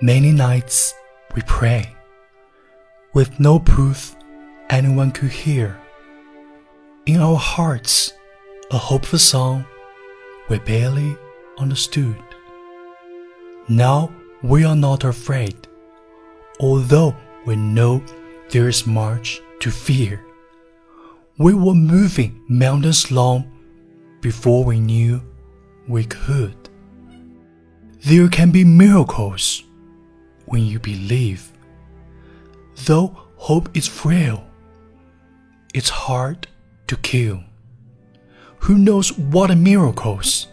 Many nights we pray, with no proof anyone could hear. In our hearts, a hopeful song we barely understood. Now we are not afraid, although we know there is much to fear. We were moving mountains long before we knew we could. There can be miracles when you believe. Though hope is frail, it's hard to kill. Who knows what miracles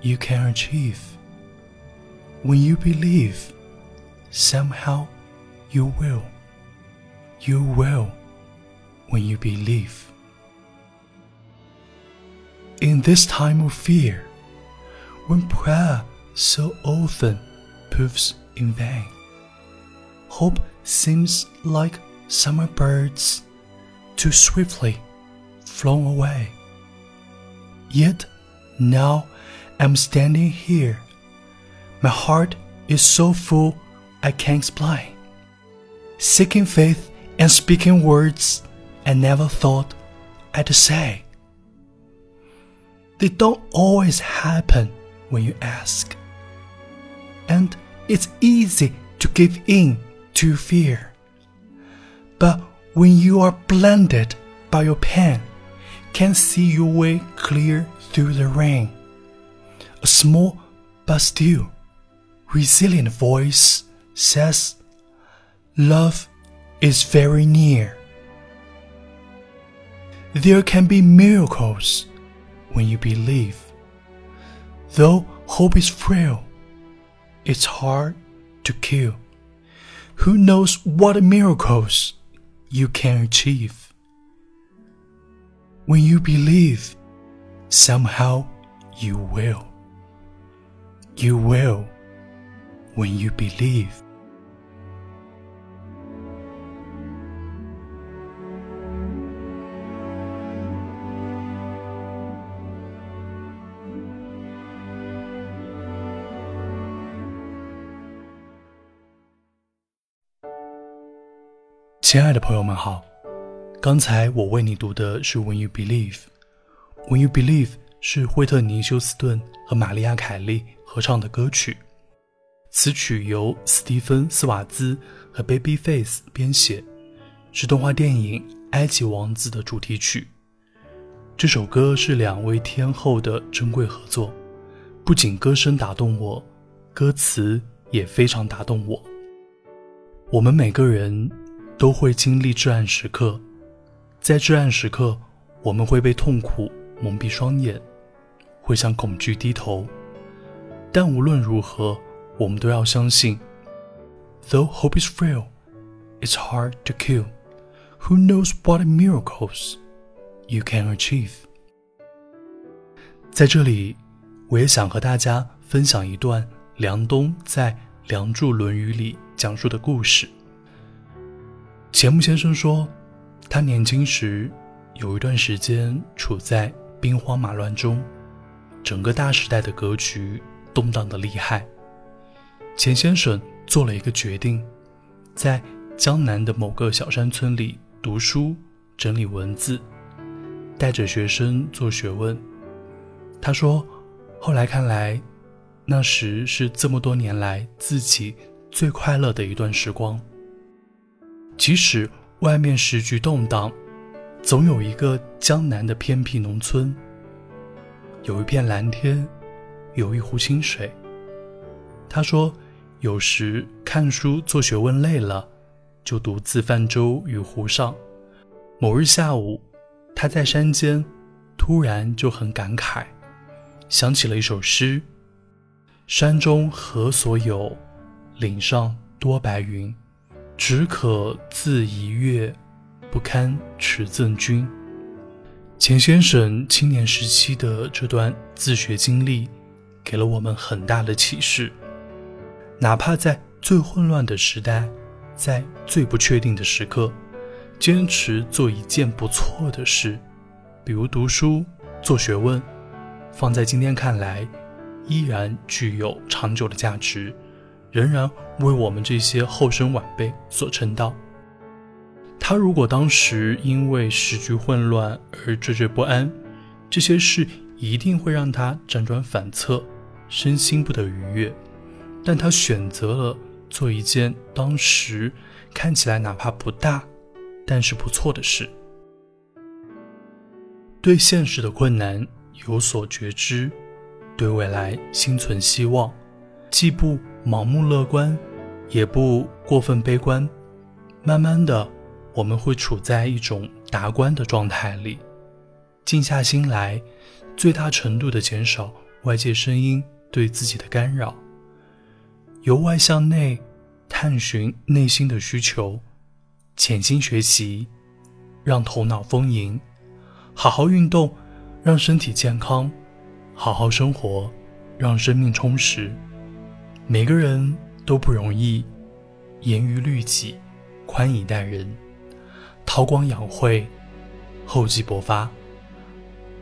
you can achieve? When you believe, somehow you will. You will when you believe. In this time of fear, when prayer so often proves in vain, hope seems like summer birds too swiftly flown away. Yet now I'm standing here. My heart is so full I can't explain. Seeking faith and speaking words I never thought I'd say. They don't always happen when you ask. And it's easy to give in to fear. But when you are blinded by your pain, can't see your way clear through the rain, a small but still resilient voice says, Love is very near. There can be miracles when you believe. Though hope is frail, it's hard to kill. Who knows what miracles you can achieve? When you believe, somehow you will. You will when you believe. 亲爱的朋友们好，刚才我为你读的是《When You Believe》。《When You Believe》是惠特尼·休斯顿和玛丽亚·凯莉合唱的歌曲，此曲由斯蒂芬·斯瓦兹和 Babyface 编写，是动画电影《埃及王子》的主题曲。这首歌是两位天后的珍贵合作，不仅歌声打动我，歌词也非常打动我。我们每个人。都会经历至暗时刻，在至暗时刻，我们会被痛苦蒙蔽双眼，会向恐惧低头。但无论如何，我们都要相信，Though hope is frail, it's hard to kill. Who knows what miracles you can achieve？在这里，我也想和大家分享一段梁冬在《梁祝论语》里讲述的故事。钱穆先生说，他年轻时有一段时间处在兵荒马乱中，整个大时代的格局动荡的厉害。钱先生做了一个决定，在江南的某个小山村里读书、整理文字，带着学生做学问。他说：“后来看来，那时是这么多年来自己最快乐的一段时光。”即使外面时局动荡，总有一个江南的偏僻农村，有一片蓝天，有一湖清水。他说，有时看书做学问累了，就独自泛舟于湖上。某日下午，他在山间，突然就很感慨，想起了一首诗：“山中何所有，岭上多白云。”只可自怡悦，不堪持赠君。钱先生青年时期的这段自学经历，给了我们很大的启示。哪怕在最混乱的时代，在最不确定的时刻，坚持做一件不错的事，比如读书、做学问，放在今天看来，依然具有长久的价值。仍然为我们这些后生晚辈所称道。他如果当时因为时局混乱而惴惴不安，这些事一定会让他辗转反侧，身心不得愉悦。但他选择了做一件当时看起来哪怕不大，但是不错的事。对现实的困难有所觉知，对未来心存希望，既不盲目乐观，也不过分悲观。慢慢的，我们会处在一种达观的状态里，静下心来，最大程度的减少外界声音对自己的干扰。由外向内，探寻内心的需求，潜心学习，让头脑丰盈；好好运动，让身体健康；好好生活，让生命充实。每个人都不容易，严于律己，宽以待人，韬光养晦，厚积薄发，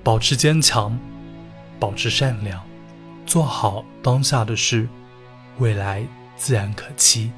保持坚强，保持善良，做好当下的事。未来自然可期。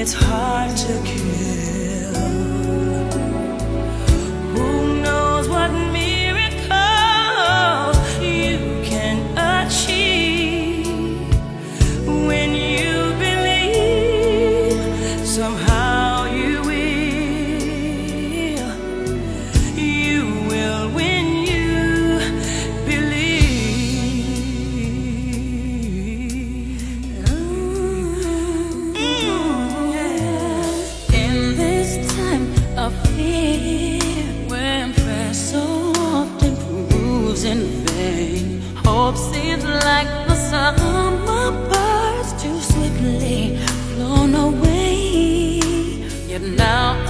It's hard to kiss. like the summer birds too swiftly flown away. Yet now.